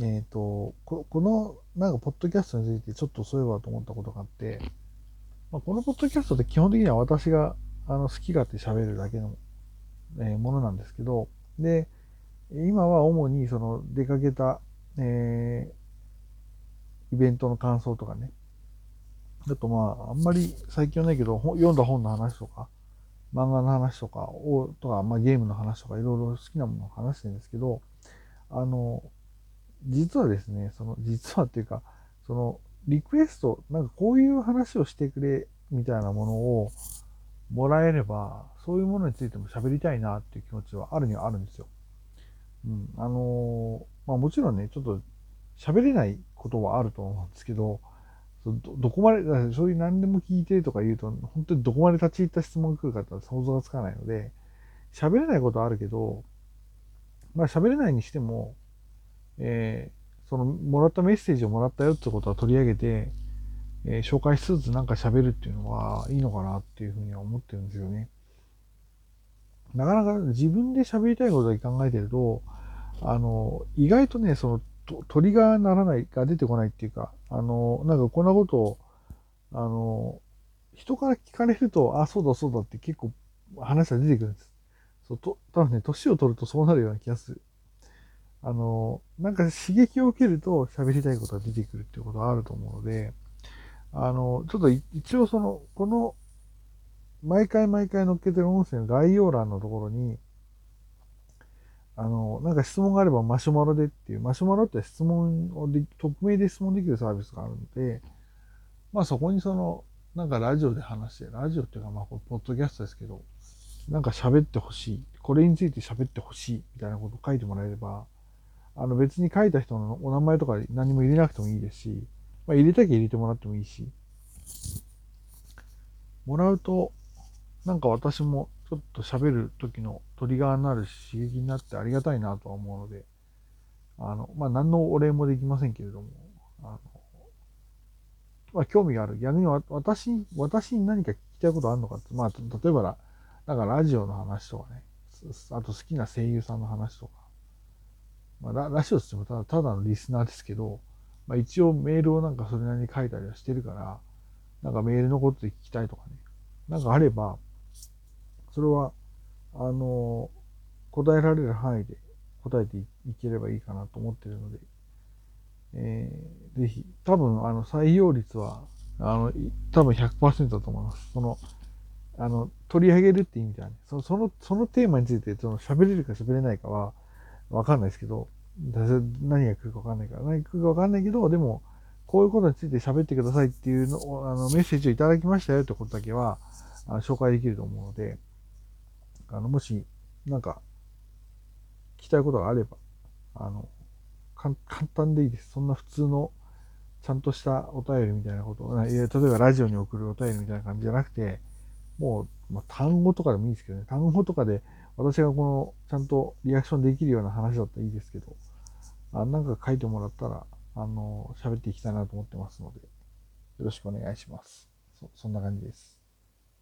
えっ、ー、とこ、このなんかポッドキャストについてちょっとそういえばと思ったことがあって、まあ、このポッドキャストって基本的には私があの好き勝手喋るだけの、えー、ものなんですけど、で、今は主にその出かけた、えー、イベントの感想とかね、あとまあ、あんまり最近はないけど、読んだ本の話とか、漫画の話とかを、とか、まあゲームの話とかいろいろ好きなものを話してるんですけど、あの、実はですね、その、実はっていうか、その、リクエスト、なんかこういう話をしてくれ、みたいなものをもらえれば、そういうものについても喋りたいなっていう気持ちはあるにはあるんですよ。うん。あのまあもちろんね、ちょっと喋れないことはあると思うんですけど、どどこまで、そういう何でも聞いてとか言うと、本当にどこまで立ち入った質問が来るかって想像がつかないので、喋れないことはあるけど、まあ喋れないにしても、えー、その、もらったメッセージをもらったよってことは取り上げて、えー、紹介しつつなんか喋るっていうのはいいのかなっていうふうには思ってるんですよね。なかなか自分で喋りたいことだけ考えてると、あの、意外とね、その、トリガーならないが出てこないっていうか、あの、なんかこんなことを、あの、人から聞かれると、あ、そうだそうだって結構話が出てくるんです。そうと、多分ね、年を取るとそうなるような気がする。あの、なんか刺激を受けると喋りたいことが出てくるっていうことがあると思うので、あの、ちょっと一応その、この、毎回毎回載っけてる音声の概要欄のところに、あの、なんか質問があればマシュマロでっていう、マシュマロって質問をで、匿名で質問できるサービスがあるので、まあそこにその、なんかラジオで話して、ラジオっていうかまあこれポッドキャストですけど、なんか喋ってほしい。これについて喋ってほしい。みたいなことを書いてもらえれば、あの別に書いた人のお名前とか何も入れなくてもいいですし、まあ、入れたきゃ入れてもらってもいいし、もらうと、なんか私もちょっと喋る時のトリガーになる刺激になってありがたいなとは思うので、あの、まあ、何のお礼もできませんけれども、あの、まあ、興味がある。逆に私、私に何か聞きたいことあるのかって、まあ、例えば、なんかラジオの話とかね、あと好きな声優さんの話とか、まあ、ララジオって言ってもただただのリスナーですけど、まあ、一応メールをなんかそれなりに書いたりはしてるから、なんかメールのことで聞きたいとかね、なんかあれば、それは、あの、答えられる範囲で答えていければいいかなと思ってるので、えー、ぜひ、多分、あの、採用率は、あの、多分100%だと思います。その、あの、取り上げるって意味ではね、その、その、そのテーマについて、その、喋れるか喋れないかは、わかんないですけど、何が来るかわかんないから、何が来るかわかんないけど、でも、こういうことについて喋ってくださいっていうのをあのメッセージをいただきましたよってことだけは、あ紹介できると思うので、あの、もし、なんか、聞きたいことがあれば、あの、簡単でいいです。そんな普通の、ちゃんとしたお便りみたいなことを、例えばラジオに送るお便りみたいな感じじゃなくて、もう、まあ、単語とかでもいいですけどね、単語とかで私がこの、ちゃんとリアクションできるような話だったらいいですけど、あなんか書いてもらったら、あの、喋っていきたいなと思ってますので、よろしくお願いします。そそんな感じです。